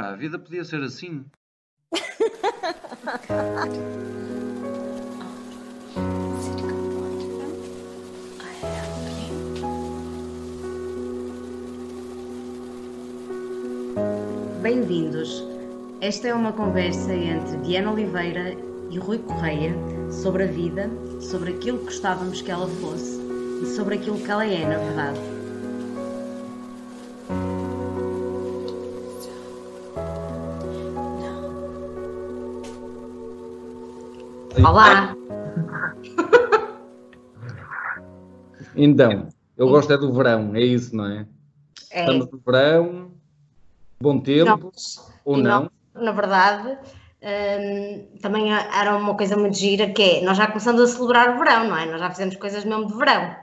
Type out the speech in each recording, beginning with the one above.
Pá, a vida podia ser assim. Bem-vindos. Esta é uma conversa entre Diana Oliveira e Rui Correia sobre a vida, sobre aquilo que gostávamos que ela fosse e sobre aquilo que ela é, na verdade. Olá! Então, eu gosto é do verão, é isso, não é? É, Estamos no verão, bom tempo, ou e não. nós, na verdade, hum, também era uma coisa muito gira que é, nós já começamos a celebrar o verão, não é? Nós já fizemos coisas mesmo de verão.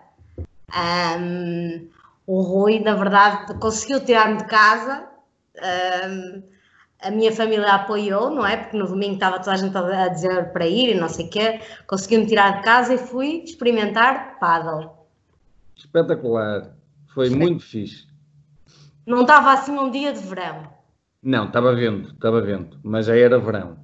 Hum, o Rui, na verdade, conseguiu tirar-me de casa. hum, a minha família apoiou, não é? Porque no domingo estava toda a gente a dizer para ir e não sei o quê. Conseguiu-me tirar de casa e fui experimentar paddle. Espetacular. Foi muito fixe. Não estava assim um dia de verão. Não, estava vento, estava vento, mas já era verão.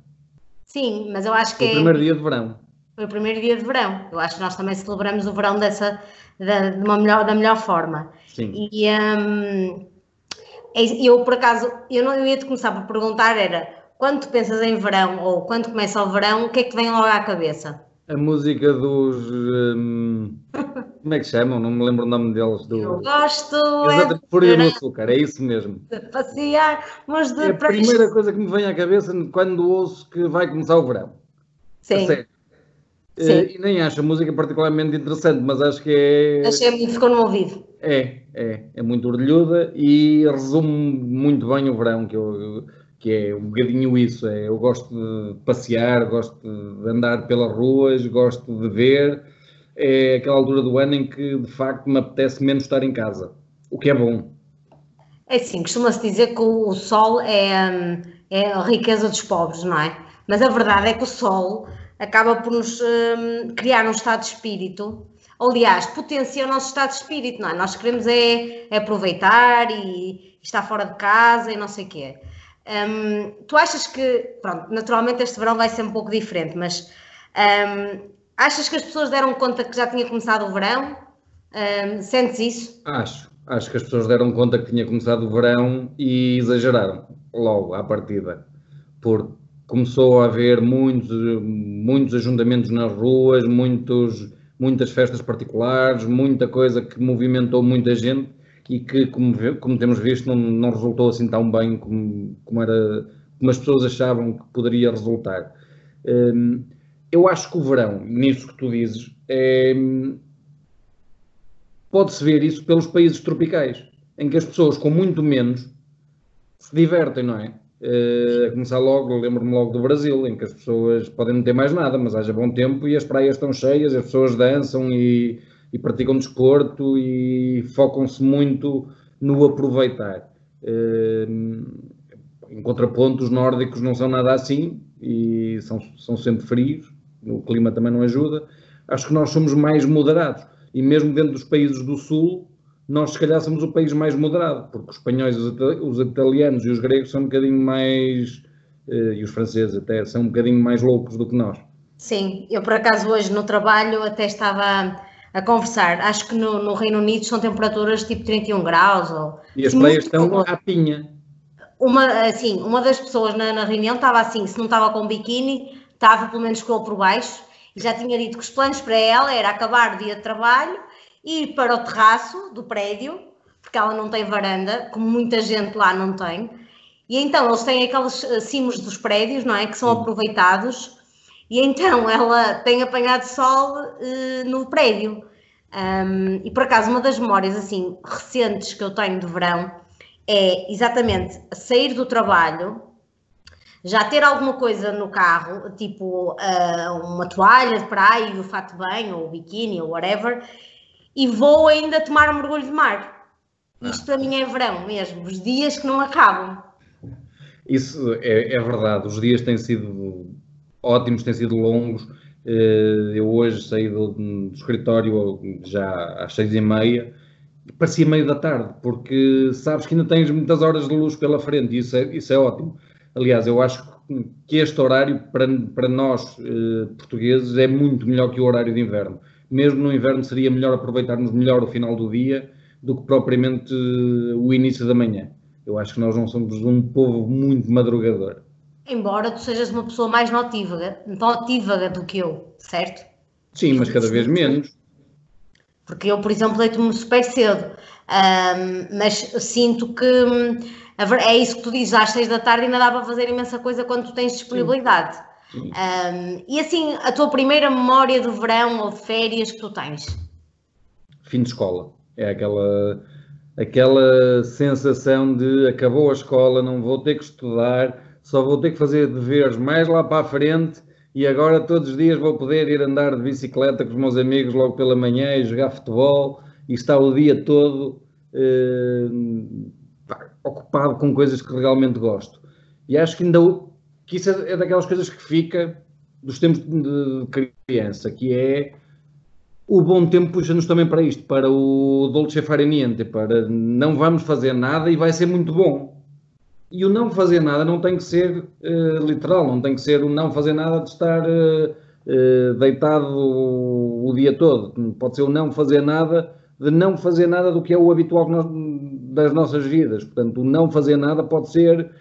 Sim, mas eu acho que Foi o é... primeiro dia de verão. Foi o primeiro dia de verão. Eu acho que nós também celebramos o verão dessa, da, de uma melhor, da melhor forma. Sim. E hum, é- eu, por acaso, eu, não, eu ia-te começar por perguntar, era, quando tu pensas em verão, ou quando começa o verão, o que é que te vem logo à cabeça? A música dos. hum, como é que chamam? Não me lembro o nome deles. Do... Eu gosto é Exatamente, Fúria no. Açúcar, é isso mesmo. de passear, mas de É a primeira coisa que me vem à cabeça quando ouço que vai começar o verão. Sim. Sim. Eh, E nem acho a música particularmente interessante, mas acho que é. achei muito, ficou no ouvido. É, é, é muito orgulhuda e resume muito bem o verão, que, eu, que é um bocadinho isso. É, eu gosto de passear, gosto de andar pelas ruas, gosto de ver. É aquela altura do ano em que de facto me apetece menos estar em casa, o que é bom. É assim, costuma-se dizer que o, sol é, é a riqueza dos pobres, não é? Mas a verdade é que o sol acaba por nos hum, criar um estado de espírito. Aliás, potencia o nosso estado de espírito, não é? Nós queremos é, é aproveitar e estar fora de casa e não sei o quê. Hum, tu achas que, pronto, naturalmente este verão vai ser um pouco diferente, mas hum, achas que as pessoas deram conta que já tinha começado o verão? Hum, sentes isso? Acho, acho que as pessoas deram conta que tinha começado o verão e exageraram logo à partida, porque começou a haver muitos, muitos ajuntamentos nas ruas, muitos, muitas festas particulares, muita coisa que movimentou muita gente e que, como, como temos visto, não, não resultou assim tão bem como, como, era, como as pessoas achavam que poderia resultar. Hum, eu acho que o verão, nisso que tu dizes, é, pode-se ver isso pelos países tropicais, em que as pessoas com muito menos se divertem, não é? Eh, a começar logo, lembro-me logo do Brasil, em que as pessoas podem não ter mais nada, mas haja bom tempo e as praias estão cheias, as pessoas dançam e, e praticam desporto e focam-se muito no aproveitar. Eh, em contraponto, os nórdicos não são nada assim e são, são sempre frios, o clima também não ajuda. Acho que nós somos mais moderados e mesmo dentro dos países do Sul, nós se calhar somos o país mais moderado, porque os espanhóis, os, ita- os italianos e os gregos são um bocadinho mais, eh, e os franceses até, são um bocadinho mais loucos do que nós. Sim, eu por acaso hoje no trabalho até estava a conversar. Acho que no, no Reino Unido são temperaturas tipo 31 graus. Ou, E as praias estão calor. à pinha. Uma, assim, uma das pessoas na, na reunião estava assim, se não estava com biquíni, estava pelo menos com ele por baixo, e já tinha dito que os planos para ela era acabar o dia de trabalho, ir para o terraço do prédio, porque ela não tem varanda, como muita gente lá não tem, e então eles têm aqueles eh, cimos dos prédios, não é? Que são aproveitados, e então ela tem apanhado sol eh, no prédio. Um, e por acaso, uma das memórias assim recentes que eu tenho de verão é exatamente sair do trabalho, já ter alguma coisa no carro, tipo ah, uma toalha de praia, o fato banho, ou o biquíni, ou whatever, e vou ainda tomar um mergulho de mar. Isto para mim é verão mesmo, os dias que não acabam. Isso é, é verdade, os dias têm sido ótimos, têm sido longos. Eh, Eu hoje saí do, do escritório já às seis e meia parecia meio da tarde, porque sabes que ainda tens muitas horas de luz pela frente e isso é, isso é ótimo. Aliás, eu acho que este horário, para, para nós eh, portugueses, é muito melhor que o horário de inverno. Mesmo no inverno seria melhor aproveitarmos melhor o final do dia do que propriamente eh, o início da manhã. Eu acho que nós não somos um povo muito madrugador. Embora tu sejas uma pessoa mais notívaga, notívaga do que eu, certo? Sim, mas cada vez menos. Porque eu, por exemplo, deito-me super cedo, um, mas sinto que hum, é isso que tu dizes, às seis da tarde ainda dá para fazer imensa coisa quando tu tens disponibilidade. Um, e assim, a tua primeira memória do verão ou de férias que tu tens? Fim de escola. É aquela, aquela sensação de acabou a escola, não vou ter que estudar, só vou ter que fazer deveres mais lá para a frente e agora todos os dias vou poder ir andar de bicicleta com os meus amigos logo pela manhã e jogar futebol e estar o dia todo eh, ocupado com coisas que realmente gosto. E acho que ainda que isso é, é daquelas coisas que fica dos tempos de criança, que é o bom tempo puxa-nos também para isto, para o dolce fare niente, para não vamos fazer nada e vai ser muito bom. E o não fazer nada não tem que ser uh, literal, não tem que ser o não fazer nada de estar uh, deitado o, o, dia todo. Pode ser o não fazer nada de não fazer nada do que é o habitual das nossas vidas. Portanto, o não fazer nada pode ser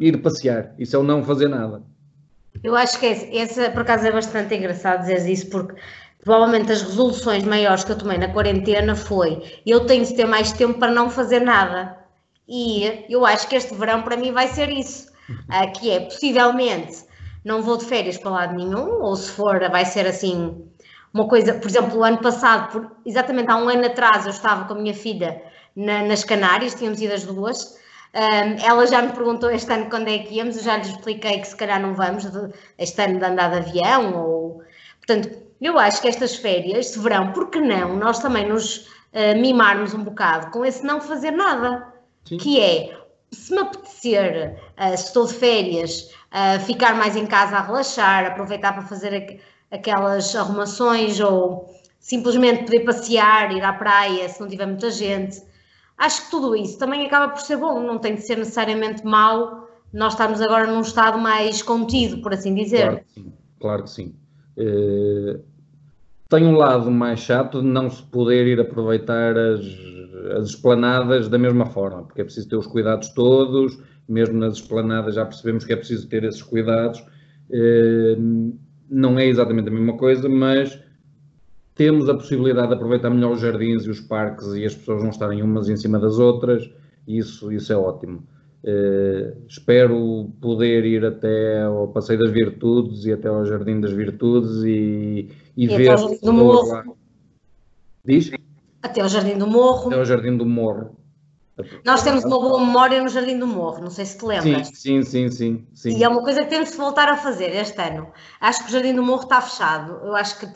ir passear. Isso é o não fazer nada. Eu acho que essa, por acaso, é bastante engraçado dizer isso, porque provavelmente as resoluções maiores que eu tomei na quarentena foi eu tenho de ter mais tempo para não fazer nada. E eu acho que este verão para mim vai ser isso, uh, que é possivelmente não vou de férias para lado nenhum, ou se for vai ser assim uma coisa, por exemplo, o ano passado, por, exatamente há um ano atrás, eu estava com a minha filha na, nas Canárias, tínhamos ido as duas. Um, ela já me perguntou este ano quando é que íamos, eu já lhes expliquei que se calhar não vamos de, este ano de andar de avião. Ou... Portanto, eu acho que estas férias, este verão, por que não nós também nos uh, mimarmos um bocado com esse não fazer nada? Sim. que é se me apetecer, uh, se estou de férias, uh, ficar mais em casa a relaxar, aproveitar para fazer aqu aquelas arrumações ou simplesmente poder passear, ir à praia se não tiver muita gente. Acho que tudo isso também acaba por ser bom, não tem de ser necessariamente mau nós estarmos agora num estado mais contido, por assim dizer. Claro que sim. Claro que sim. Uh, tem um lado mais chato de não se poder ir aproveitar as as esplanadas da mesma forma, porque é preciso ter os cuidados todos, mesmo nas esplanadas já percebemos que é preciso ter esses cuidados. Eh, não é exatamente a mesma coisa, mas temos a possibilidade de aproveitar melhor os jardins e os parques e as pessoas não estarem umas em cima das outras, isso, isso é ótimo. Uh, espero poder ir até ao Passeio das Virtudes e até ao Jardim das Virtudes e, e, e ver. Lá. Diz? Até ao Jardim do Morro. Até ao Jardim do Morro. Nós temos uma boa memória no Jardim do Morro, não sei se te lembras. Sim, sim, sim, sim, E é uma coisa que temos de voltar a fazer este ano. Acho que o Jardim do Morro está fechado. Eu acho que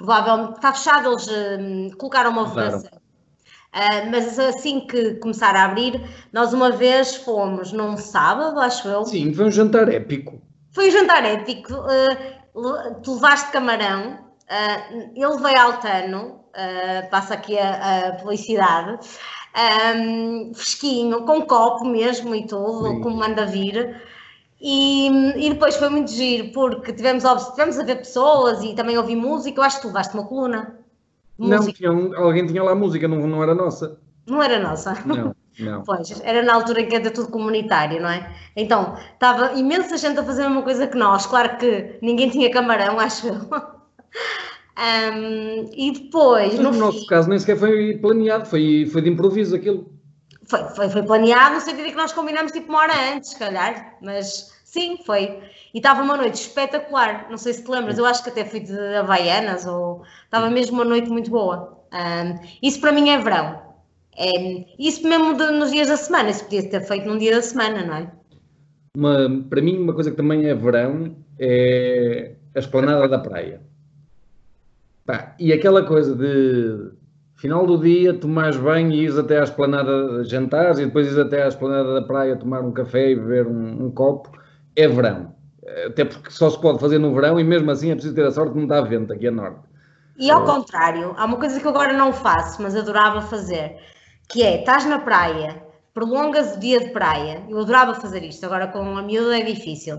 provavelmente está fechado, eles hum, colocaram uma votação. Uh, mas assim que começar a abrir, nós uma vez fomos num sábado, acho eu. Sim, foi um jantar épico. Foi um jantar épico. Uh, tu levaste camarão, uh, eu levei altano, uh, passa aqui a, a publicidade, um, fresquinho, com copo mesmo e tudo, Sim. como manda vir. E, e, depois foi muito giro, porque tivemos, tivemos a ver pessoas e também ouvi música. Eu acho que tu levaste uma coluna. Não, tinha alguém tinha lá música, não, não era nossa. Não era nossa? Não, não. Pois, era na altura em que era tudo comunitário, não é? Então, estava imensa gente a fazer a mesma coisa que nós. Claro que ninguém tinha camarão, acho eu. Um, e depois. no, no nosso caso, nem sequer foi planeado, foi, foi de improviso aquilo. Foi, foi, foi planeado no sentido que nós combinamos tipo uma hora antes, se calhar, mas sim, foi. E estava uma noite espetacular, não sei se te lembras, eu acho que até fui de Havaianas, ou estava mesmo uma noite muito boa. Um, isso para mim é verão. É, isso mesmo de, nos dias da semana, isso podia ter feito num dia da semana, não é? Uma, para mim, uma coisa que também é verão é a esplanada da praia. Pá, e aquela coisa de final do dia tomares banho e ires até à esplanada jantares e depois ires até à esplanada da praia tomar um café e beber um, um, copo, é verão. Até porque só se pode fazer no verão e mesmo assim é preciso ter a sorte de não dar vento aqui a norte. E ao contrário, há uma coisa que agora não faço, mas adorava fazer, que é, estás na praia, prolongas o dia de praia, eu adorava fazer isto, agora com a miúda é difícil,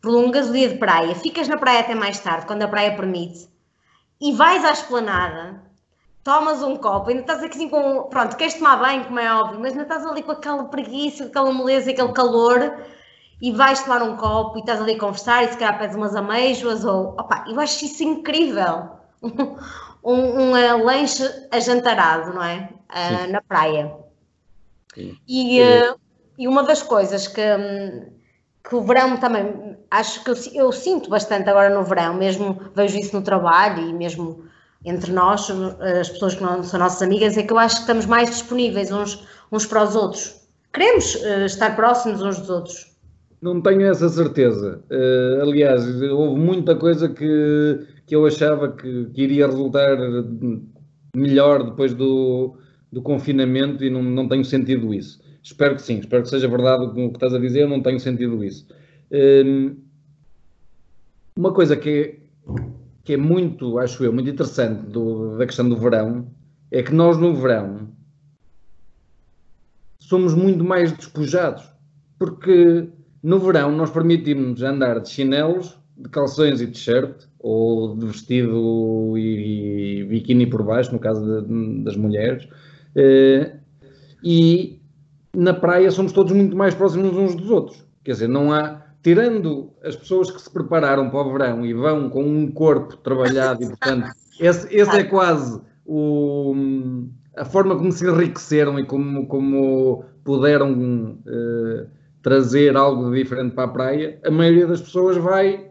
prolongas o dia de praia, ficas na praia até mais tarde, quando a praia permite, e vais à esplanada, tomas um copo, ainda estás aqui assim com. Pronto, queres tomar banho, como é óbvio, mas ainda estás ali com aquela preguiça, aquela moleza, aquele calor, e vais tomar um copo e estás ali a conversar e se calhar pedes umas amêijoas, ou. Opa, eu acho isso incrível. um, um, um lanche ajantarado, não é? Uh, na praia. Sim. E, uh, e uma das coisas que. Que o verão também, acho que eu, eu, sinto bastante agora no verão, mesmo vejo isso no trabalho e mesmo entre nós, as pessoas que não são nossas amigas, é que eu acho que estamos mais disponíveis uns, uns para os outros. Queremos uh, estar próximos uns dos outros. Não tenho essa certeza. Uh, aliás, houve muita coisa que, que eu achava que, que iria resultar melhor depois do, do confinamento e não, não tenho sentido isso. Espero que sim, espero que seja verdade o que estás a dizer, eu não tenho sentido isso. Um, uma coisa que é, que é muito, acho eu, muito interessante do, da questão do verão é que nós no verão somos muito mais despojados, porque no verão nós permitimos andar de chinelos, de calções e t-shirt, ou de vestido e, e biquíni por baixo, no caso de, das mulheres, uh, e na praia somos todos muito mais próximos uns dos outros. Quer dizer, não há. Tirando as pessoas que se prepararam para o verão e vão com um corpo trabalhado e, portanto, esse, esse é quase o, a forma como se enriqueceram e como, como puderam uh, trazer algo diferente para a praia. A maioria das pessoas vai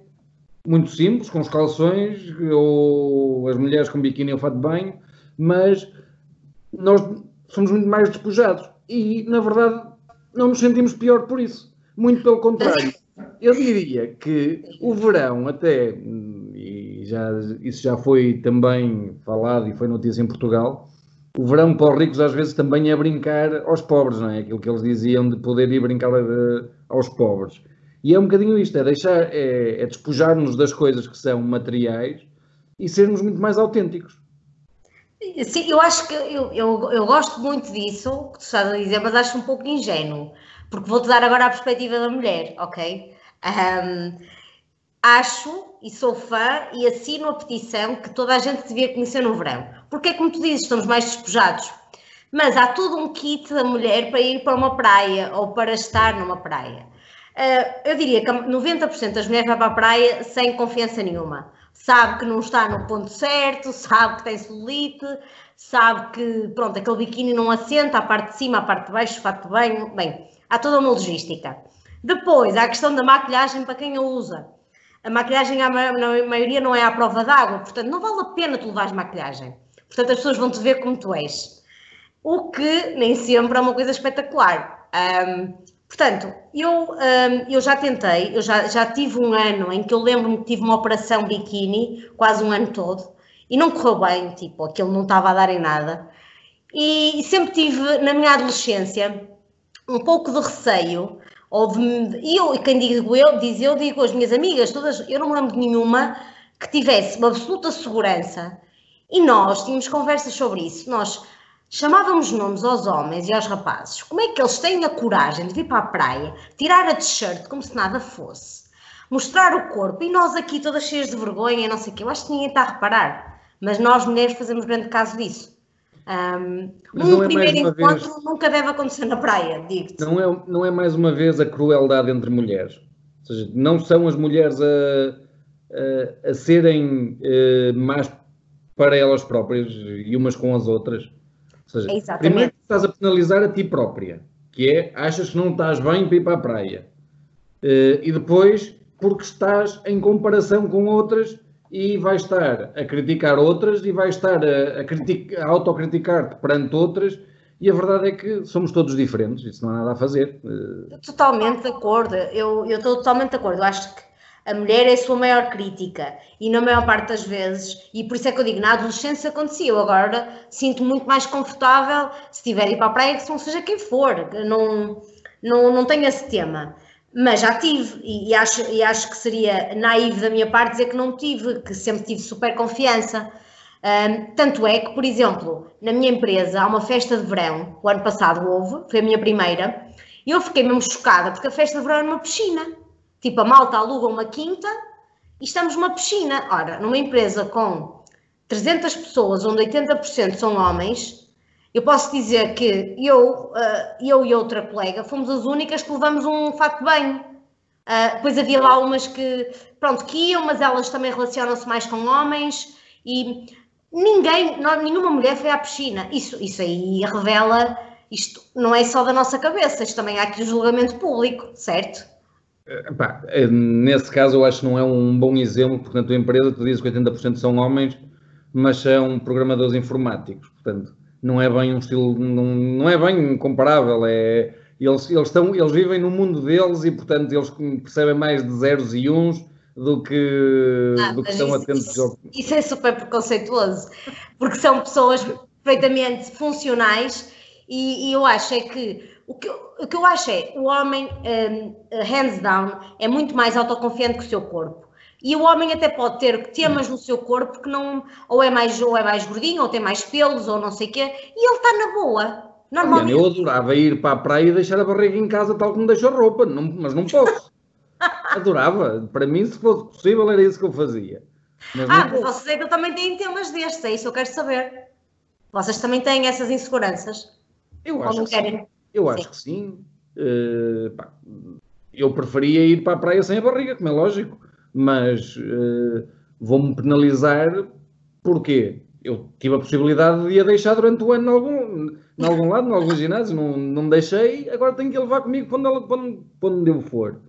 muito simples, com os calções, ou as mulheres com biquíni ou fato de banho, mas nós somos muito mais despojados e, na verdade, não nos sentimos pior por isso. Muito pelo contrário. Eu diria que o verão, até, e já, isso já foi também falado e foi notícia em Portugal, o verão para os ricos às vezes também é brincar aos pobres, não é? Aquilo que eles diziam de poder ir brincar eh, aos pobres. E é um bocadinho isto, é deixar, é, é despojar-nos das coisas que são materiais e sermos muito mais autênticos. Sim, eu acho que eu, eu, eu gosto muito disso que tu estás a dizer, mas acho um pouco ingênuo, porque vou-te dar agora a perspectiva da mulher, ok? Um, acho e sou fã e assino a petição que toda a gente devia conhecer no verão. Porque é como tu dizes, estamos mais despojados. Mas há todo um kit da mulher para ir para uma praia ou para estar numa praia. Uh, eu diria que 90% das mulheres vai para a praia sem confiança nenhuma sabe que não está no ponto certo, sabe que tem celulite, sabe que, pronto, aquele biquíni não assenta, a parte de cima, a parte de baixo, o fato de banho, bem, há toda uma logística. Depois, há a questão da maquilhagem para quem a usa. A maquilhagem, na maioria, não é à prova d'água, portanto, não vale a pena tu levares maquilhagem. Portanto, as pessoas vão te ver como tu és. O que nem sempre é uma coisa espetacular. Um, Portanto, eu, um, eu já tentei, eu já, já tive um ano em que eu lembro-me que tive uma operação biquíni, quase um ano todo, e não correu bem, tipo, aquilo não estava a dar em nada. E, sempre tive, na minha adolescência, um pouco de receio, ou de, e eu, quem digo eu, diz eu, digo as minhas amigas, todas, eu não me lembro de nenhuma que tivesse uma absoluta segurança. E nós tínhamos conversas sobre isso. Nós chamávamos nomes aos homens e aos rapazes. Como é que eles têm a coragem de vir para a praia, tirar a t-shirt como se nada fosse, mostrar o corpo e nós aqui todas cheias de vergonha não sei o quê. Eu acho que ninguém está a reparar, mas nós mulheres fazemos grande caso disso. Um, um é primeiro encontro vez... nunca deve acontecer na praia, digo-te. Não é, não é mais uma vez a crueldade entre mulheres. Ou seja, não são as mulheres a, a, a serem uh, más para elas próprias e umas com as outras ou seja, Exatamente. primeiro estás a penalizar a ti própria, que é achas que não estás bem para ir para a praia. Uh, e depois, porque estás em comparação com outras e vais estar a criticar outras e vais estar a, a, a autocriticar-te perante outras. E a verdade é que somos todos diferentes, isso não há nada a fazer. Eh, totalmente de acordo, eu, eu estou totalmente de acordo. Eu acho que a mulher é a sua maior crítica e na maior parte das vezes, e por isso é que eu digo, na adolescência acontecia, eu agora sinto muito mais confortável se tiver ir para a praia, que não seja quem for, não, não, não tenho esse tema. Mas já tive, e, acho, e acho que seria naivo da minha parte dizer que não tive, que sempre tive super confiança. Um, tanto é que, por exemplo, na minha empresa há uma festa de verão, o ano passado houve, foi a minha primeira, e eu fiquei mesmo chocada, porque a festa de verão era uma piscina. Tipo, a malta aluga uma quinta e estamos numa piscina. Ora, numa empresa com 300 pessoas, onde 80% são homens, eu posso dizer que eu, uh, eu e outra colega fomos as únicas que levamos um fato de banho. Uh, havia lá umas que, pronto, que iam, mas elas também relacionam-se mais com homens e ninguém, não, nenhuma mulher foi à piscina. Isso, isso aí revela, isto não é só da nossa cabeça, isto também há aqui o julgamento público, certo? Epá, eh, nesse caso eu acho que não é um bom exemplo, porque na tua empresa tu dizes que 80% são homens, mas são programadores informáticos, portanto não é bem um estilo, não, não é bem comparável, é, eles, eles, estão, eles vivem no mundo deles e portanto eles percebem mais de zeros e uns do que, ah, do que estão isso, atentos isso, isso é super preconceituoso, porque são pessoas perfeitamente funcionais e, e eu acho é que o que, o que eu acho é, o homem, um, hands down, é muito mais autoconfiante que o seu corpo. E o homem até pode ter temas no seu corpo que não, ou é mais, ou é mais gordinho, ou tem mais pelos, ou não sei o quê, e ele está na boa. Normalmente... Eu adorava ir para a praia e deixar a barriga em casa tal como deixo a roupa, não, mas não posso. adorava. Para mim, se fosse possível, era isso que eu fazia. Mas ah, mas vocês é que também têm temas destes, é isso que eu quero saber. Vocês também têm essas inseguranças? Eu acho que querem? sim. Eu acho sim. que sim. Uh, pá, eu preferia ir para a praia sem a barriga, como é lógico, mas uh, vou-me penalizar porque eu tive a possibilidade de a deixar durante o ano em algum, em algum lado, em algum ginásio, não, não deixei, agora tenho que levar comigo quando, ela, quando, quando eu for.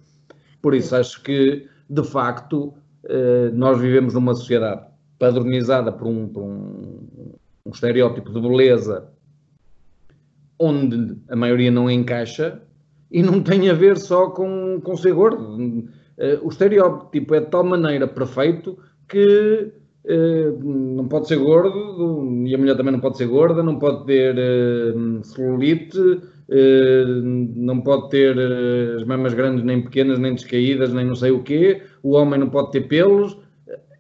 Por isso acho que, de facto, uh, nós vivemos numa sociedade padronizada por um, por um, um estereótipo de beleza onde a maioria não encaixa e não tem a ver só com, com ser gordo. Uh, o estereótipo é de tal maneira perfeito que uh, não pode ser gordo e a mulher também não pode ser gorda, não pode ter uh, celulite, não pode ter as mamas grandes, nem pequenas, nem descaídas, nem não sei o quê, o homem não pode ter pelos.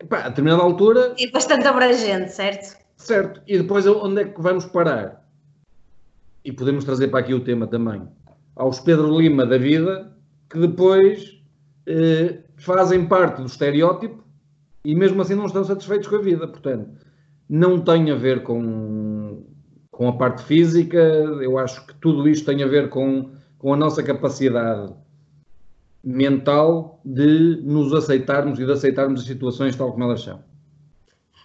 Pá, a determinada altura. É bastante abrangente, certo? Certo. E depois onde é que vamos parar? e podemos trazer para aqui o tema também, aos Pedro Lima da vida, que depois eh, fazem parte do estereótipo e mesmo assim não estão satisfeitos com a vida. Portanto, não tem a ver com, com a parte física, eu acho que tudo isto tem a ver com, com a nossa capacidade mental de nos aceitarmos e de aceitarmos as situações tal como elas são.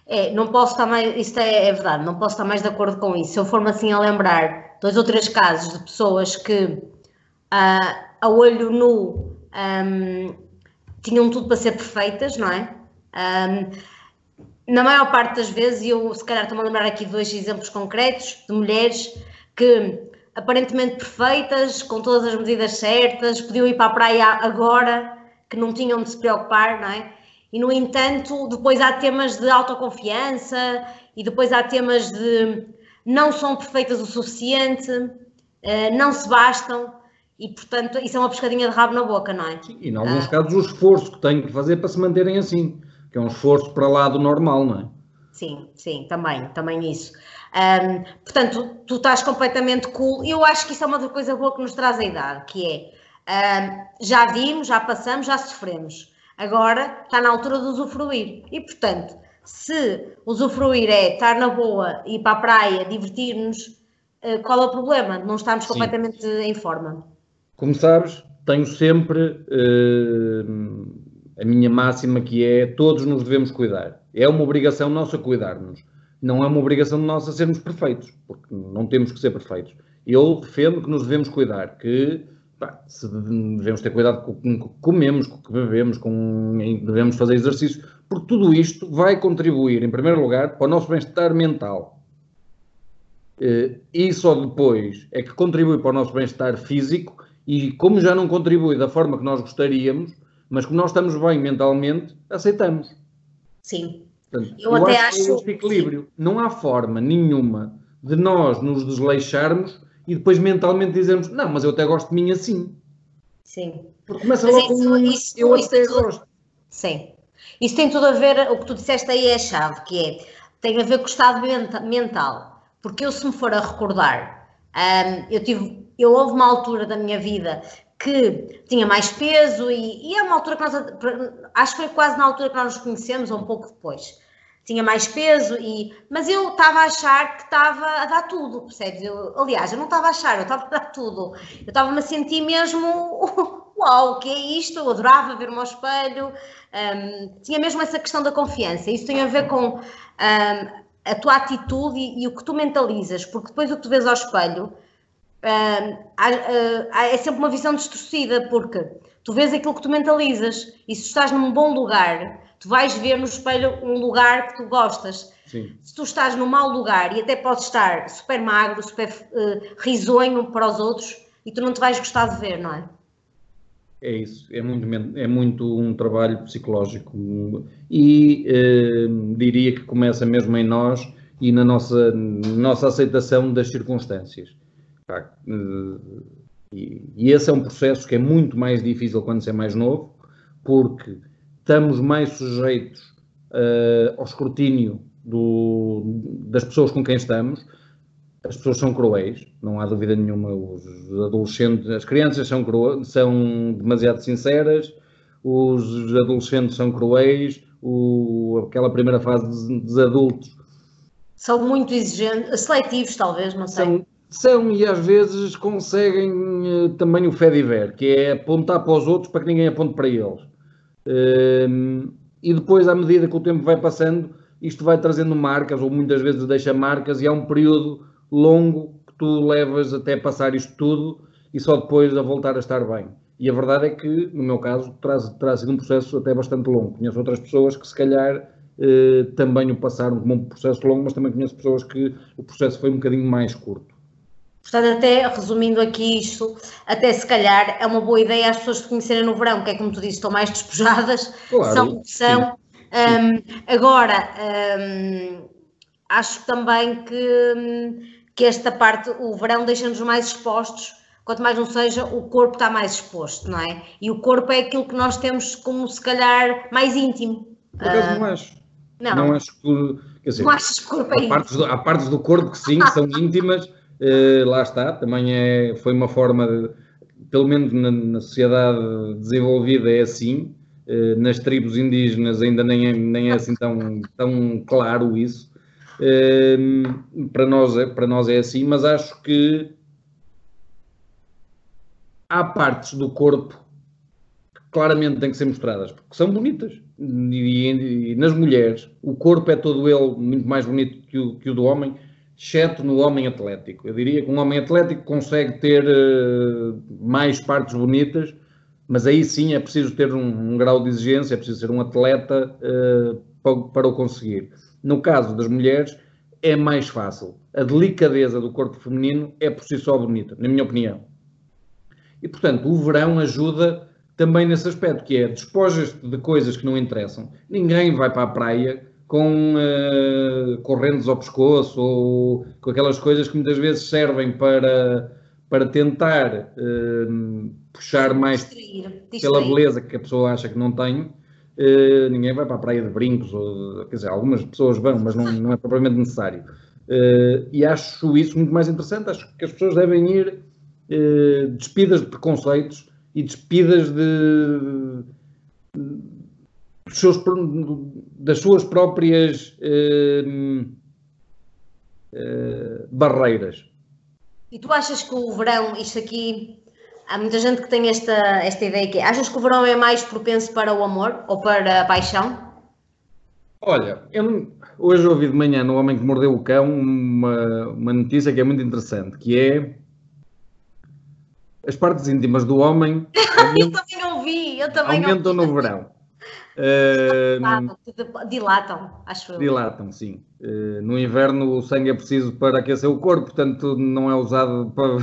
É, não posso estar mais, isto é, é, verdade, não posso estar mais de acordo com isso. Se eu for-me assim a lembrar dois ou três casos de pessoas que uh, a olho nu um, tinham tudo para ser perfeitas, não é? Um, na maior parte das vezes, e eu se calhar estou-me a lembrar aqui dois exemplos concretos de mulheres que aparentemente perfeitas, com todas as medidas certas, podiam ir para a praia agora, que não tinham de se preocupar, não é? E, no entanto, depois há temas de autoconfiança e depois há temas de não são perfeitas o suficiente, eh, não se bastam e, portanto, isso é uma pescadinha de rabo na boca, não é? Sim, e, em alguns ah. casos, o esforço que têm que fazer para se manterem assim, que é um esforço para lá do normal, não é? Sim, sim, também, também isso. Um, portanto, tu estás completamente cool. Eu acho que isso é uma coisa boa que nos traz a idade, que é um, já vimos, já passamos, já sofremos agora está na altura de usufruir. E, portanto, se usufruir é estar na boa, ir para a praia, divertir-nos, eh, qual é o problema? Não estamos Sim. completamente em forma. Como sabes, tenho sempre uh, a minha máxima que é todos nos devemos cuidar. É uma obrigação nossa cuidar-nos. Não é uma obrigação nossa sermos perfeitos, porque não temos que ser perfeitos. Eu defendo que nos devemos cuidar, que se devemos ter cuidado com o que comemos, com o que bebemos, com devemos fazer exercício, porque tudo isto vai contribuir, em primeiro lugar, para o nosso bem-estar mental. Eh, e só depois é que contribui para o nosso bem-estar físico e como já não contribui da forma que nós gostaríamos, mas como nós estamos bem mentalmente, aceitamos. Sim. Portanto, eu, eu até acho, acho este equilíbrio. Sim. Não há forma nenhuma de nós nos desleixarmos e depois mentalmente dizemos, não, mas eu até gosto de mim assim. Sim. Porque começa mas logo isso, com isso, eu isso até tudo, gosto. Sim. Isso tem tudo a ver, o que tu disseste aí é a chave, que é tem a ver com o estado mental. Porque eu, se me for a recordar, um, eu tive, eu houve uma altura da minha vida que tinha mais peso e, e, é uma altura que nós, acho que foi quase na altura que nós nos conhecemos, ou um pouco depois. Tinha mais peso, e, mas eu estava a achar que estava a dar tudo, percebes? Eu, aliás, eu não estava a achar, eu estava a dar tudo. Eu estava-me a sentir mesmo, uau, o que é isto? Eu adorava ver-me ao espelho, um, tinha mesmo essa questão da confiança. Isso tem a ver com um, a tua atitude e, e o que tu mentalizas, porque depois o que tu vês ao espelho é sempre uma visão distorcida, porque tu vês aquilo que tu mentalizas e se estás num bom lugar, tu vais ver no espelho um lugar que tu gostas. Sim. Se tu estás num mau lugar e até podes estar super magro, super uh, risonho para os outros e tu não te vais gostar de ver, não é? É isso, é muito, é muito um trabalho psicológico e eh, diria que começa mesmo em nós e na nossa, nossa aceitação das circunstâncias. Eh, e, e esse é um processo que é muito mais difícil quando se é mais novo, porque estamos mais sujeitos uh, ao escrutínio do, das pessoas com quem estamos. As pessoas são cruéis, não há dúvida nenhuma. Os adolescentes, as crianças são, cruéis, são demasiado sinceras, os adolescentes são cruéis, o, aquela primeira fase dos, dos adultos são muito exigentes, seletivos talvez, não sei. São são e às vezes conseguem uh, também o fediver, que é apontar para os outros para que ninguém aponte para eles. Uh, e depois, à medida que o tempo vai passando, isto vai trazendo marcas, ou muitas vezes deixa marcas, e há um período longo que tu levas até passar isto tudo e só depois a voltar a estar bem. E a verdade é que, no meu caso, traz, terá sido um processo até bastante longo. Conheço outras pessoas que, se calhar, eh, também o passaram como um processo longo, mas também conheço pessoas que o processo foi um bocadinho mais curto. Portanto, até resumindo aqui isto, até se calhar é uma boa ideia as pessoas se conhecerem no verão, que é como tu dizes, estão mais despojadas, claro, são são. Um, agora, um, acho também que, que esta parte, o verão deixa-nos mais expostos, quanto mais não seja, o corpo está mais exposto, não é? E o corpo é aquilo que nós temos como se calhar mais íntimo. Por acaso uh, não acho. Não. não acho que. Quer dizer, não achas que o corpo é há, partes do, há partes do corpo que sim, que são íntimas Uh, lá está, também é, foi uma forma, de, pelo menos na, na, sociedade desenvolvida é assim, uh, nas tribos indígenas ainda nem é, nem é assim tão, tão claro isso. Uh, para, nós é, para nós é assim, mas acho que há partes do corpo que claramente têm que ser mostradas, porque são bonitas. E, e, e nas mulheres, o corpo é todo ele muito mais bonito que o, que o do homem exceto no homem atlético. Eu diria que um homem atlético consegue ter uh, mais partes bonitas, mas aí sim é preciso ter um, um grau de exigência, é preciso ser um atleta uh, para, para o conseguir. No caso das mulheres, é mais fácil. A delicadeza do corpo feminino é por si só bonita, na minha opinião. E, portanto, o verão ajuda também nesse aspecto, que é despojas-te de coisas que não interessam. Ninguém vai para a praia com uh, correntes ao pescoço ou com aquelas coisas que muitas vezes servem para, para tentar uh, puxar mais distrair, distrair. pela beleza que a pessoa acha que não tem. Uh, ninguém vai para a praia de brincos, ou, quer dizer, algumas pessoas vão, mas não, não é propriamente necessário. e acho isso muito mais interessante. Acho que as pessoas devem ir despidas de preconceitos e despidas de seus, das suas próprias eh, eh, barreiras. E tu achas que o verão, isto aqui, há muita gente que tem esta, esta ideia aqui, achas que o verão é mais propenso para o amor ou para a paixão? Olha, eu hoje ouvi de manhã no Homem que Mordeu o Cão uma, uma notícia que é muito interessante, que é as partes íntimas do homem eu também ouvi, eu também aumentam ouvi. no verão. Uh, dilatam, acho eu. Dilatam, sim. Uh, no inverno o sangue é preciso para aquecer o corpo, portanto não é usado para,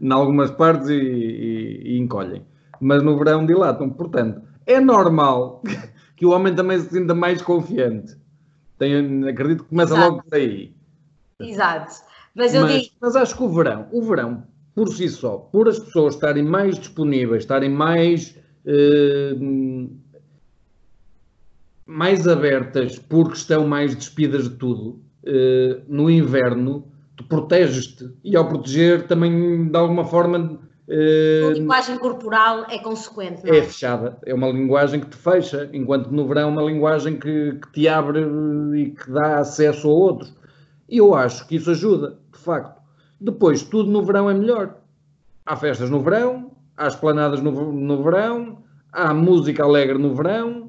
em algumas partes e, e, e, encolhem. Mas no verão dilatam. Portanto, é normal que o homem também se sinta mais confiante. Tenho, acredito que começa Exato. logo por aí. Exato. Mas eu mas, digo. Mas acho que o verão, o verão, por si só, por as pessoas estarem mais disponíveis, estarem mais. Uh, mais abertas porque estão mais despidas de tudo. Uh, no inverno, tu proteges-te e ao proteger também de alguma forma. Uh, a linguagem corporal é consequente, não é? É fechada, é uma linguagem que te fecha, enquanto no verão é uma linguagem que, que te abre e que dá acesso a outros. E eu acho que isso ajuda, de facto. Depois, tudo no verão é melhor. Há festas no verão, há esplanadas no, no verão, há música alegre no verão.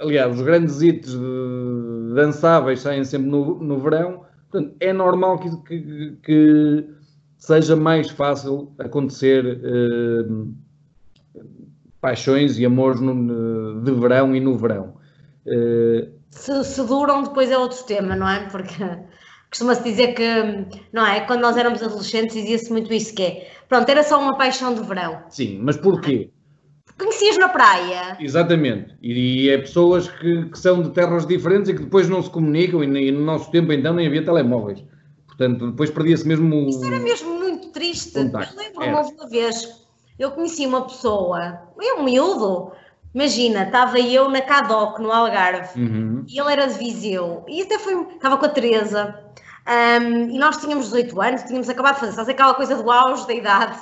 Aliás, os grandes hits de, dançáveis saem sempre no, no verão. Portanto, é normal que, que, que seja mais fácil acontecer eh, paixões e amores no, de verão e no verão. Eh, se, se, duram, depois é outro tema, não é? Porque costuma-se dizer que, não é? Quando nós éramos adolescentes dizia-se muito isso, que é, pronto, era só uma paixão de verão. Sim, mas porquê? Conhecias na praia. Exatamente. E, é pessoas que, que, são de terras diferentes e que depois não se comunicam e, e no nosso tempo então nem havia telemóveis. Portanto, depois perdia-se mesmo... Isso era mesmo muito triste. Contacto. Eu lembro-me uma vez, eu conheci uma pessoa, eu um miúdo, Imagina, estava eu na Cadoc, no Algarve, uhum. e ele era de Viseu, e até foi, estava com a Teresa, um, e nós tínhamos 18 anos, tínhamos acabado de fazer, sabe aquela coisa do auge da idade,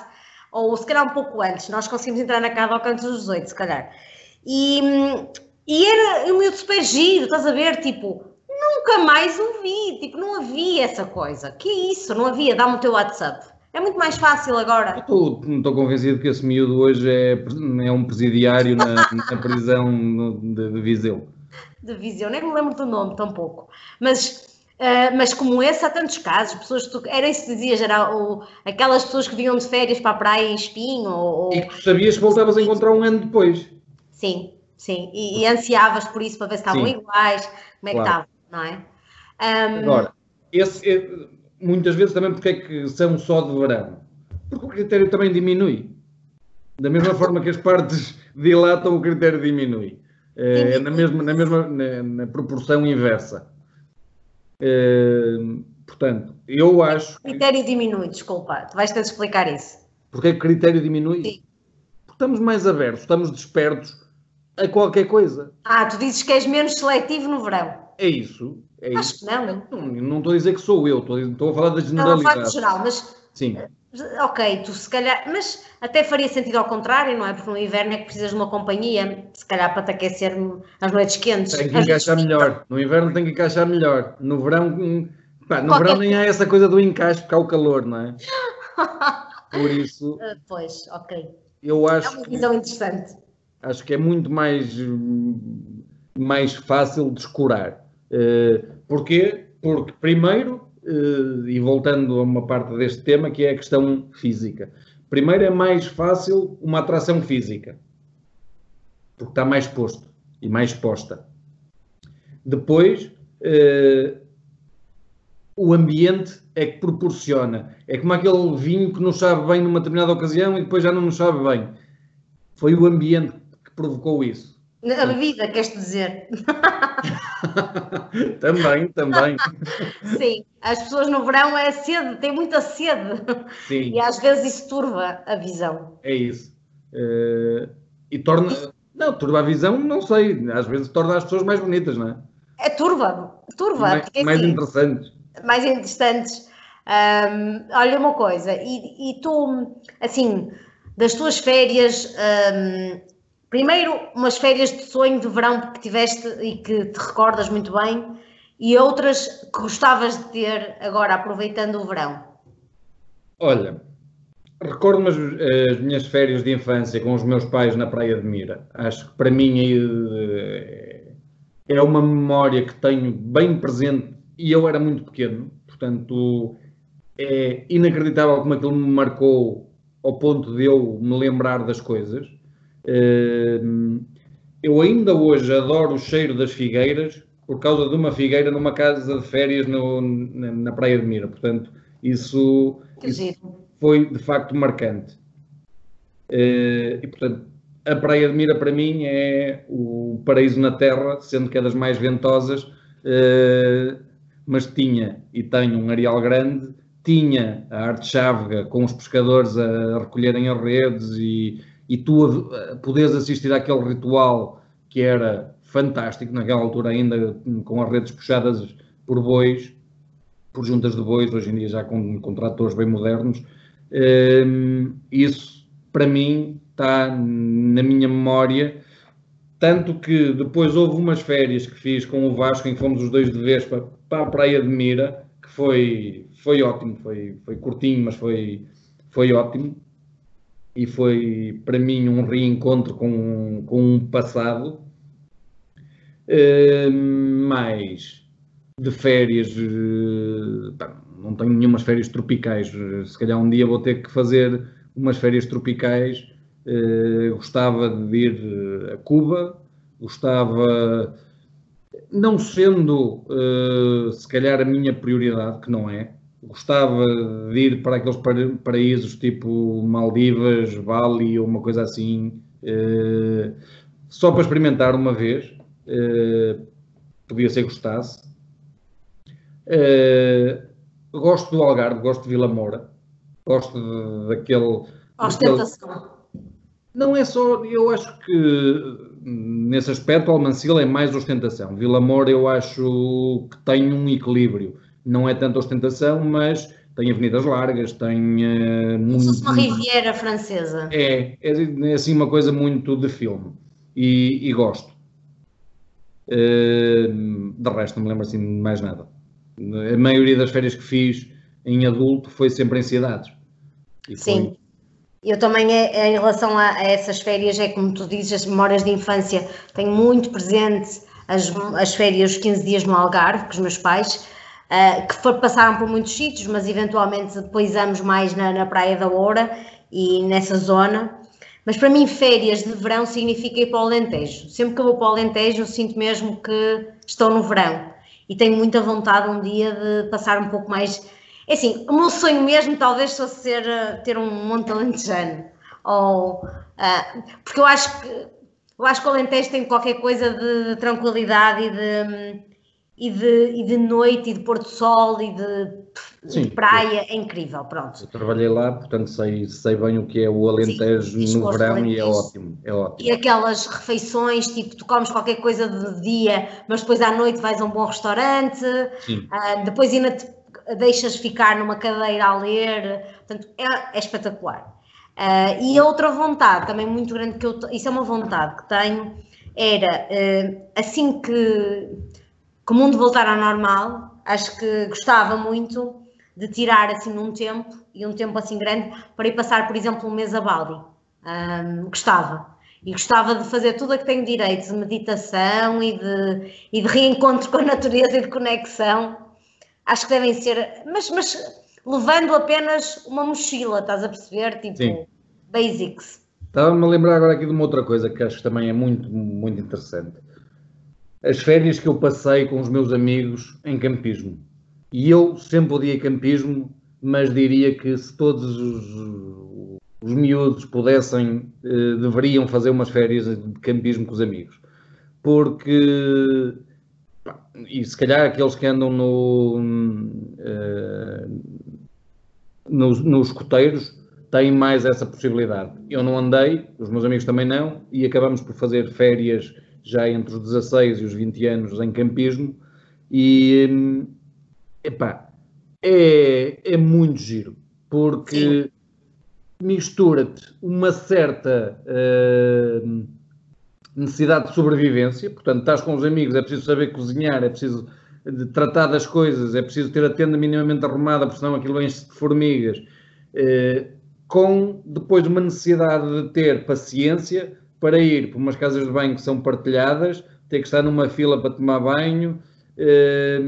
ou se calhar um pouco antes, nós conseguimos entrar na Cadoc antes dos 18, se calhar. E, e era um miúdo super giro, estás a ver, tipo, nunca mais o vi, tipo, não havia essa coisa. Que é isso? Não havia, dá-me o teu WhatsApp. É muito mais fácil agora. Estou, estou convencido que esse miúdo hoje é, é um presidiário na, na prisão de, de Viseu. De Viseu, nem me lembro do nome tampouco. Mas, uh, mas como esse, há tantos casos. Pessoas tu, era isso que dizias, era o, aquelas pessoas que vinham de férias para a praia em Espinho. Ou, e que tu sabias que voltavas a encontrar um ano depois. Sim, sim. E, e ansiavas por isso para ver se estavam sim. iguais, como é claro. que estavam, não é? Um, Agora, esse, muitas vezes também porque é que são só de verão? Porque o critério também diminui. Da mesma forma que as partes dilatam, o critério diminui. É, na mesma, na, mesma na, na proporção inversa. É, portanto, eu acho. O critério que... diminui, desculpa, tu vais ter de explicar isso. Porquê que o critério diminui? Sim. Porque estamos mais abertos, estamos despertos a qualquer coisa. Ah, tu dizes que és menos seletivo no verão. É isso. É Acho isso. que não. não. Não estou a dizer que sou eu, estou, estou a falar da generalidade. Não, a geral, mas. Sim. Ok, tu se calhar. Mas até faria sentido ao contrário, não é? Porque no inverno é que precisas de uma companhia, se calhar para te aquecer as noites quentes. Tem que encaixar melhor. No inverno tem que encaixar melhor. No verão. Hum, pá, no Qualquer... verão nem há essa coisa do encaixe, porque há o calor, não é? Por isso. Ah, pois, ok. Eu acho. É uma visão que, interessante. Acho que é muito mais, mais fácil de escurar. Uh, porquê? Porque, primeiro, e voltando a uma parte deste tema, que é a questão física. Primeiro, é mais fácil uma atração física, porque está mais posto e mais posta. Depois, uh, o ambiente é que proporciona. É como aquele vinho que não sabe bem numa determinada ocasião e depois já não nos sabe bem. Foi o ambiente que provocou isso. A bebida, queres dizer? também, também. Sim, as pessoas no verão é sede, têm muita sede. Sim. E às vezes isso turva a visão. É isso. Uh, e torna. Não, turva a visão, não sei. Às vezes torna as pessoas mais bonitas, não é? É turva, turva. Mais, porque, mais assim, interessantes. Mais interessantes. Um, olha uma coisa, e, e tu, assim, das tuas férias. Um, Primeiro, umas férias de sonho de verão que tiveste e que te recordas muito bem, e outras que gostavas de ter agora aproveitando o verão. Olha, recordo-me as, as, minhas férias de infância com os meus pais na Praia de Mira. Acho que para mim é, é uma memória que tenho bem presente e eu era muito pequeno, portanto é inacreditável como aquilo me marcou ao ponto de eu me lembrar das coisas. Eu ainda hoje adoro o cheiro das figueiras por causa de uma figueira numa casa de férias no, na, na, Praia de Mira. Portanto, isso, isso foi de facto marcante. Eh, e, portanto, a Praia de Mira para mim é o paraíso na Terra, sendo que é das mais ventosas, eh, mas tinha e tem um areal grande, tinha a arte chávega com os pescadores a recolherem as redes e, e tu poderes assistir àquele ritual que era fantástico, naquela altura ainda com as redes puxadas por bois, por juntas de bois, hoje em dia já com, com tratores bem modernos. Um, isso, para mim, está na minha memória. Tanto que depois houve umas férias que fiz com o Vasco, em que fomos os dois de vez para, para a Praia de Mira, que foi, foi ótimo, foi, foi curtinho, mas foi, foi ótimo. E foi para mim um reencontro com, com um passado. Uh, mais de férias, uh, não tenho nenhumas férias tropicais. Se calhar um dia vou ter que fazer umas férias tropicais. Uh, gostava de ir a Cuba, gostava, não sendo se calhar a minha prioridade, que não é, gostava de ir para aqueles paraísos tipo Maldivas, Bali ou uma coisa assim, uh, só para experimentar uma vez. podia ser que gostasse. gosto do Algarve, gosto de Vila Moura, gosto de, daquele. Ostentação. Daquele... Não é só, eu acho que nesse aspecto Almancil é mais ostentação. Vila Moura eu acho que tem um equilíbrio. Não é tanto ostentação, mas tem avenidas largas, tem. Uh, muito, uma riviera francesa. É, é, é, assim uma coisa muito de filme. E, e gosto. Uh, de resto, não me lembro assim de mais nada. A maioria das férias que fiz em adulto foi sempre em cidades. E Sim. Foi... Eu também, é, em relação a, a, essas férias, é como tu dizes, as memórias de infância, tenho muito presente as, as férias, os 15 dias no Algarve, com os meus pais, uh, que for, passaram por muitos sítios, mas eventualmente depois anos mais na, na Praia da Oura e nessa zona. Mas para mim, férias de verão significa ir para o Alentejo. Sempre que eu vou para o Alentejo, eu sinto mesmo que estou no verão e tenho muita vontade um dia de passar um pouco mais é assim, o meu sonho mesmo talvez fosse ser, eh, ter um monte alentejano. Ou, uh, porque eu acho que eu acho que o Alentejo tem qualquer coisa de, tranquilidade e de, e de, e de noite e de pôr do sol e de, Sim, de praia, é incrível, pronto. Eu trabalhei lá, portanto sei, sei bem o que é o Alentejo Sim, no verão Alentejo. e é ótimo, é ótimo. E aquelas refeições, tipo, tu comes qualquer coisa de dia, mas depois à noite vais a um bom restaurante, uh, depois ainda te deixas ficar numa cadeira a ler, portanto, é, é espetacular. Uh, e a outra vontade também muito grande que eu, isso é uma vontade que tenho, era uh, assim que, que o mundo voltar ao normal, acho que gostava muito de tirar assim um tempo, e um tempo assim grande, para ir passar, por exemplo, um mês a Bali. Um, gostava. E gostava de fazer tudo a que tenho direito, de meditação e de, e de reencontro com a natureza e de conexão acho que devem ser, mas, mas levando apenas uma mochila, estás a perceber? Tipo, Sim. basics. Estava-me a lembrar agora aqui de uma outra coisa que acho que também é muito, muito interessante. As férias que eu passei com os meus amigos em campismo. E eu sempre odiei campismo, mas diria que se todos os, os miúdos pudessem, eh, deveriam fazer umas férias de campismo com os amigos. Porque e se calhar aqueles que andam no, uh, nos, nos escoteiros têm mais essa possibilidade. Eu não andei, os meus amigos também não, e acabamos por fazer férias já entre os 16 e os 20 anos em campismo, e epá, é, é muito giro, porque mistura-te uma certa. Uh, necessidade de sobrevivência, portanto, estás com os amigos, é preciso saber cozinhar, é preciso tratar das coisas, é preciso ter a tenda minimamente arrumada, porque senão aquilo enche de formigas, eh, com depois uma necessidade de ter paciência para ir para umas casas de banho que são partilhadas, ter que estar numa fila para tomar banho, eh,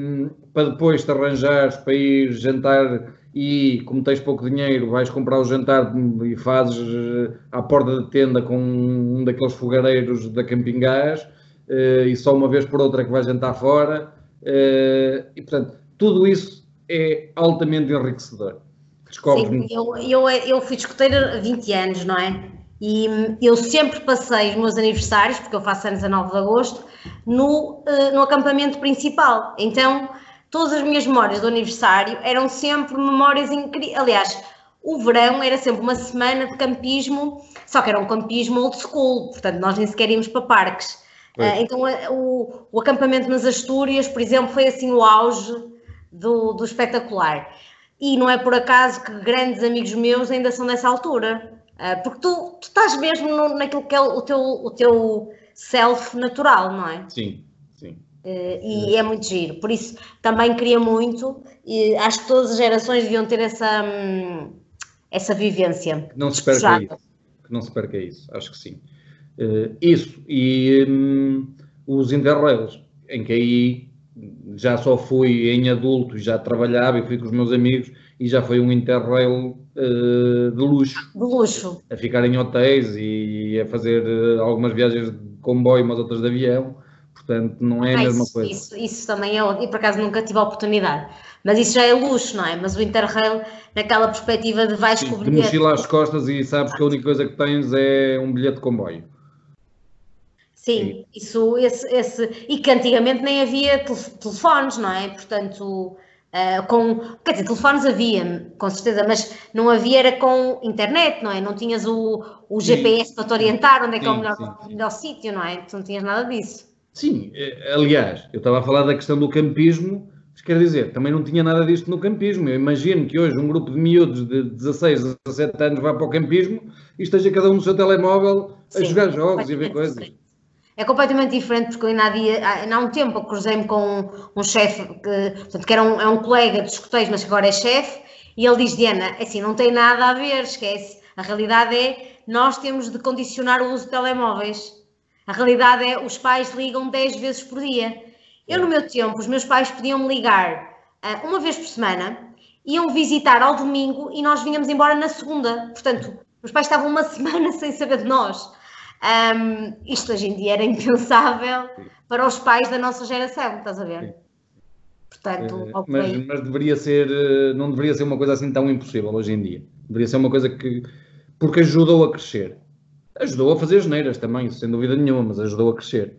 para depois te arranjares para ir jantar e como tens pouco dinheiro, vais comprar o jantar e fazes eh, à porta da tenda com um daqueles fogareiros da Camping Gás eh, e só uma vez por outra que vais jantar fora. Eh, e portanto, tudo isso é altamente enriquecedor. Sim, eu, eu, eu fui discoteira há 20 anos, não é? E eu sempre passei os meus aniversários, porque eu faço anos a 9 de agosto, no, no acampamento principal. Então, todas as minhas memórias do aniversário eram sempre memórias incríveis. Aliás, o verão era sempre uma semana de campismo, só que era um campismo old school, portanto nós nem sequer íamos para parques. Uh, então o, o, acampamento nas Astúrias, por exemplo, foi assim o auge do, do espetacular. E não é por acaso que grandes amigos meus ainda são dessa altura. Uh, porque tu, tu estás mesmo no, naquilo que é o teu, o teu self natural, não é? Sim, sim. Uh, e é. muito giro. Por isso também queria muito, e acho que todas as gerações deviam ter essa, hum, essa vivência. Não se perca isso. Não se perca isso, acho que sim. Uh, isso, e um, os interrails, em que aí já só fui em adulto, já trabalhava e fui com os meus amigos e já foi um interrail uh, de luxo. De luxo. A ficar em hotéis e a fazer uh, algumas viagens de comboio, mas outras de avião. Portanto, não é a ah, mesma isso, coisa. Isso, isso também é, e por acaso nunca tive a oportunidade. Mas isso já é luxo, não é? Mas o Interrail, naquela perspectiva de vais com o bilhete. De mochila às costas e sabes que a única coisa que tens é um bilhete de comboio. Sim, isso, esse, esse, e que antigamente nem havia telefones, não é? Portanto, uh, com, quer dizer, telefones havia, com certeza, mas não havia era com internet, não é? Não tinhas o, o GPS sim. para te orientar onde é que sim, é o melhor, melhor sítio, não é? Tu não tinhas nada disso. Sim, eh, aliás, eu estava a falar da questão do campismo, mas quer dizer, também não tinha nada disto no campismo. Eu imagino que hoje um grupo de miúdos de 16, 17 anos vá para o campismo e esteja cada um no seu telemóvel a sim, jogar jogos e a ver coisas. É completamente diferente porque eu ainda há, dia, há um tempo cruzei-me com um, um chefe que, portanto, que era um, é um colega de escuteiros, mas que agora é chefe, e ele diz, Diana, é assim, não tem nada a ver, esquece. A realidade é, nós temos de condicionar o uso de telemóveis. A realidade é, os pais ligam 10 vezes por dia. Eu, no meu tempo, os meus pais podiam-me ligar uh, uma vez por semana, iam visitar ao domingo e nós vinhamos embora na segunda. Portanto, os pais estavam uma semana sem saber de nós. Um, isto hoje em dia era impensável para os pais da nossa geração, estás a ver? Sim. Portanto, é, mas, mas, deveria ser, eh, não deveria ser uma coisa assim tão impossível hoje em dia. Deveria ser uma coisa que, porque ajudou a crescer. Ajudou a fazer geneiras também, sem dúvida nenhuma, mas ajudou a crescer.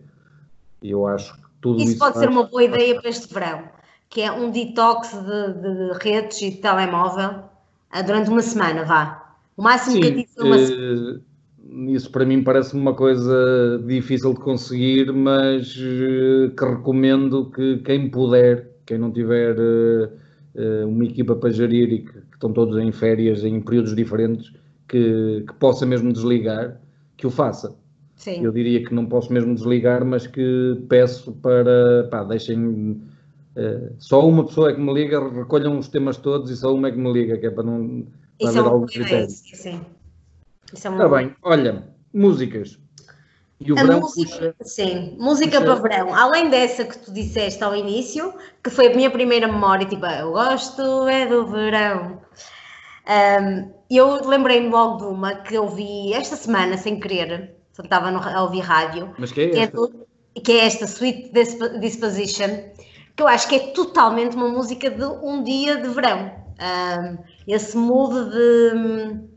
E eu acho que tudo isso. Isso pode ser uma boa ideia para este verão, que é um detox de, de redes e de telemóvel ah, durante uma semana, vá. O máximo Sim, que eu disse uma semana isso para mim parece uma coisa difícil de conseguir, mas uh, que recomendo que quem puder, quem não tiver uh, uma equipa para gerir e que, estão todos em férias em períodos diferentes, que, que possa mesmo desligar, que o faça. Sim. Eu diria que não posso mesmo desligar, mas que peço para, pá, deixem. Só uma pessoa é que me liga, recolham os temas todos e só uma é que me liga, que é para não para haver é algum critério. Sim. Isso é. Está bem, olha, músicas. E o a verão música, puxa, Sim, música puxa... para verão. Além dessa que tu disseste ao início, que foi a minha primeira memória, tipo, eu gosto é do verão. Um, eu lembrei-me logo de uma que eu vi esta semana, sem querer, estava no, a ouvir rádio. Mas que é que esta? É, que é esta, Sweet Disposition, que eu acho que é totalmente uma música de um dia de verão. Um, esse mood de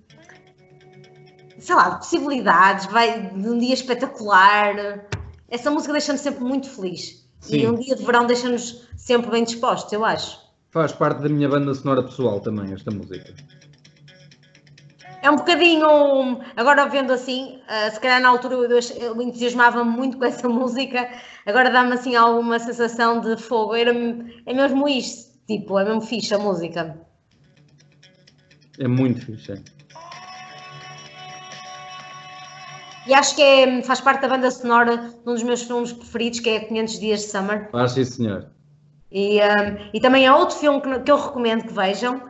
sei lá, possibilidades, vai de um dia espetacular. Essa música deixa-me sempre muito feliz. Sim. E um dia de verão deixa-nos sempre bem dispostos, eu acho. Faz parte da minha banda sonora pessoal também, esta música. É um bocadinho. Agora vendo assim, uh, se calhar na altura eu, eu entusiasmava muito com essa música, agora dá-me assim alguma sensação de fogo. Era, é mesmo isto, tipo, é mesmo fixe a música. É muito fixe. E acho que é, faz parte da banda sonora de um dos meus filmes preferidos, que é 500 Dias de Summer. Ah, sim, senhor. E, um, e também é outro filme que, que eu recomendo que vejam.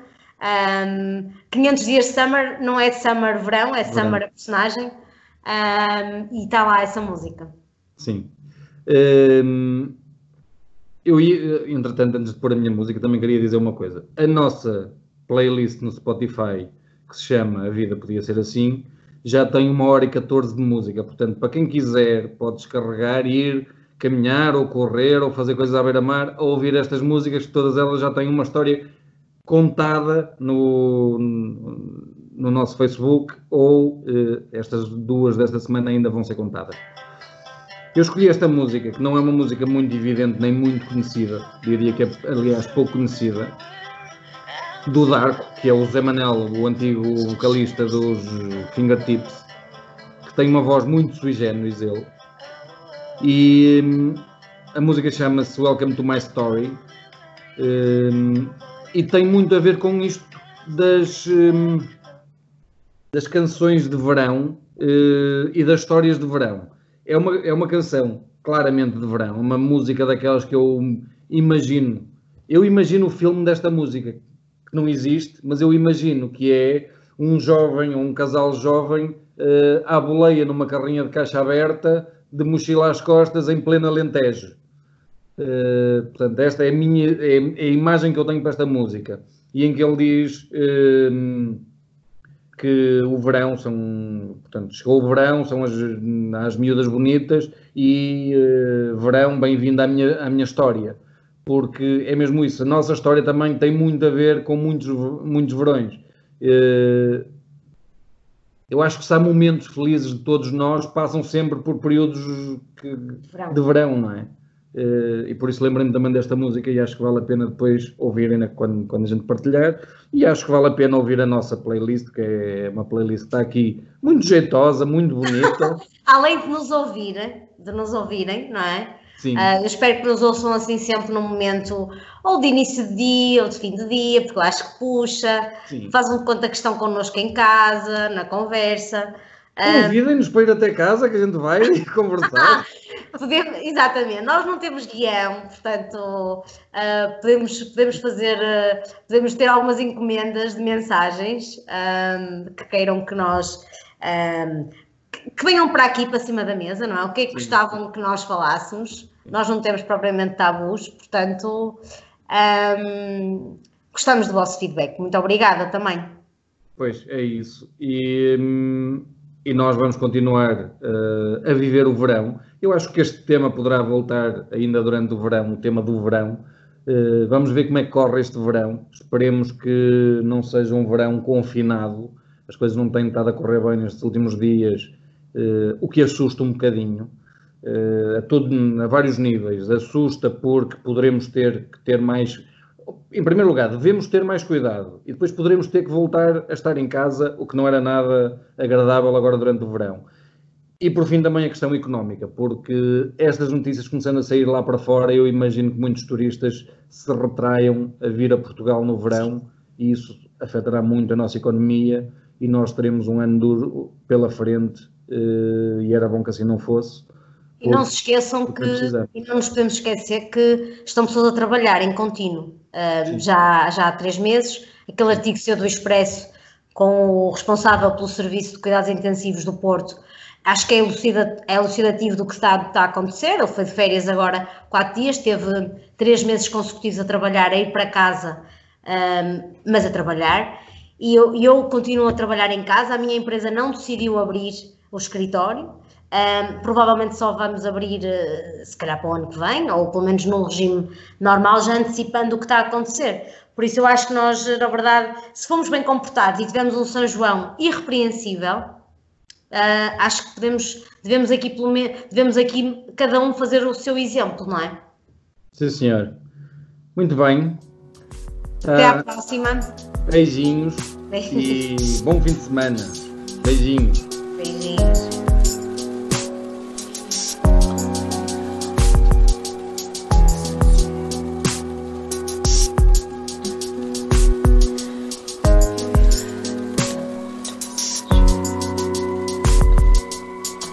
Um, 500 Dias de Summer não é de Summer verão, é de verão. Summer a personagem. Um, e está lá essa música. Sim. Eu ia, entretanto, antes de pôr a minha música, também queria dizer uma coisa. A nossa playlist no Spotify, que se chama A Vida Podia Ser Assim, já tem uma hora e 14 de música. Portanto, para quem quiser, pode descarregar e ir caminhar ou correr ou fazer coisas à beira-mar ou ouvir estas músicas, que todas elas já têm uma história contada no, no nosso Facebook ou eh, estas duas desta semana ainda vão ser contadas. Eu escolhi esta música, que não é uma música muito evidente nem muito conhecida, diria que é, aliás, pouco conhecida, do Darko, que é o Zé Manel, o antigo vocalista dos Fingertips, que tem uma voz muito sui generis ele. E hum, a música chama-se Welcome to My Story hum, e tem muito a ver com isto das, hum, das canções de verão uh, e das histórias de verão. É uma, é uma canção claramente de verão, uma música daquelas que eu imagino. Eu imagino o filme desta música, que não existe, mas eu imagino que é um jovem ou um casal jovem uh, à boleia numa carrinha de caixa aberta de mochila às costas em plena Alentejo. Uh, portanto, esta é a, minha, é, é, a imagem que eu tenho para esta música. E em que ele diz uh, que o verão são, portanto, chegou o verão, são as, as miúdas bonitas e uh, verão, bem-vindo à minha, à minha história. Porque é mesmo isso, a nossa história também tem muito a ver com muitos, muitos verões. Uh, eu acho que se há momentos felizes de todos nós, passam sempre por períodos de verão, não é? Uh, e por isso lembrei-me também desta música e acho que vale a pena depois ouvirem quando, quando a gente partilhar. E acho que vale a pena ouvir a nossa playlist, que é uma playlist que está aqui muito jeitosa, muito bonita. Além de nos ouvir, de nos ouvirem, não é? Sim. Uh, eu espero que nos ouçam assim sempre no momento ou de início de dia ou de fim de dia, porque eu acho que puxa, Sim. fazem conta que estão connosco em casa, na conversa. Convidem-nos para ir até casa que a gente vai conversar. podemos, exatamente, nós não temos guião, portanto uh, podemos, podemos fazer, uh, podemos ter algumas encomendas de mensagens um, que queiram que nós um, que venham para aqui para cima da mesa, não é? O que é que gostavam que nós falássemos? Nós não temos propriamente tabus, portanto um, gostamos do vosso feedback. Muito obrigada também. Pois é isso. E, hum, e nós vamos continuar uh, a viver o verão. Eu acho que este tema poderá voltar ainda durante o verão, o tema do verão. Uh, vamos ver como é que corre este verão. Esperemos que não seja um verão confinado. As coisas não têm estado a correr bem nestes últimos dias, uh, o que assusta um bocadinho. A, todo, a vários níveis. Assusta porque poderemos ter que ter mais em primeiro lugar, devemos ter mais cuidado e depois poderemos ter que voltar a estar em casa, o que não era nada agradável agora durante o verão. E por fim também a questão económica, porque estas notícias começando a sair lá para fora, eu imagino que muitos turistas se retraiam a vir a Portugal no verão e isso afetará muito a nossa economia e nós teremos um ano duro pela frente eh, e era bom que assim não fosse. E não se esqueçam que, e não nos podemos esquecer que estão pessoas a trabalhar em contínuo já, já há três meses. Aquele artigo seu do Expresso com o responsável pelo Serviço de Cuidados Intensivos do Porto, acho que é, elucida, é elucidativo do que está, está a acontecer. Ele foi de férias agora quatro dias, teve três meses consecutivos a trabalhar, a ir para casa, um, mas a trabalhar. E eu, eu continuo a trabalhar em casa. A minha empresa não decidiu abrir o escritório. Um, provavelmente só vamos abrir, uh, se calhar, para o ano que vem, ou pelo menos num regime normal, já antecipando o que está a acontecer. Por isso, eu acho que nós, na verdade, se fomos bem comportados e tivemos um São João irrepreensível, uh, acho que podemos, devemos, aqui, pelo menos, devemos aqui cada um fazer o seu exemplo, não é? Sim, senhor. Muito bem. Até uh, à próxima. Beijinhos. e bom fim de semana. Beijinhos. Beijinhos.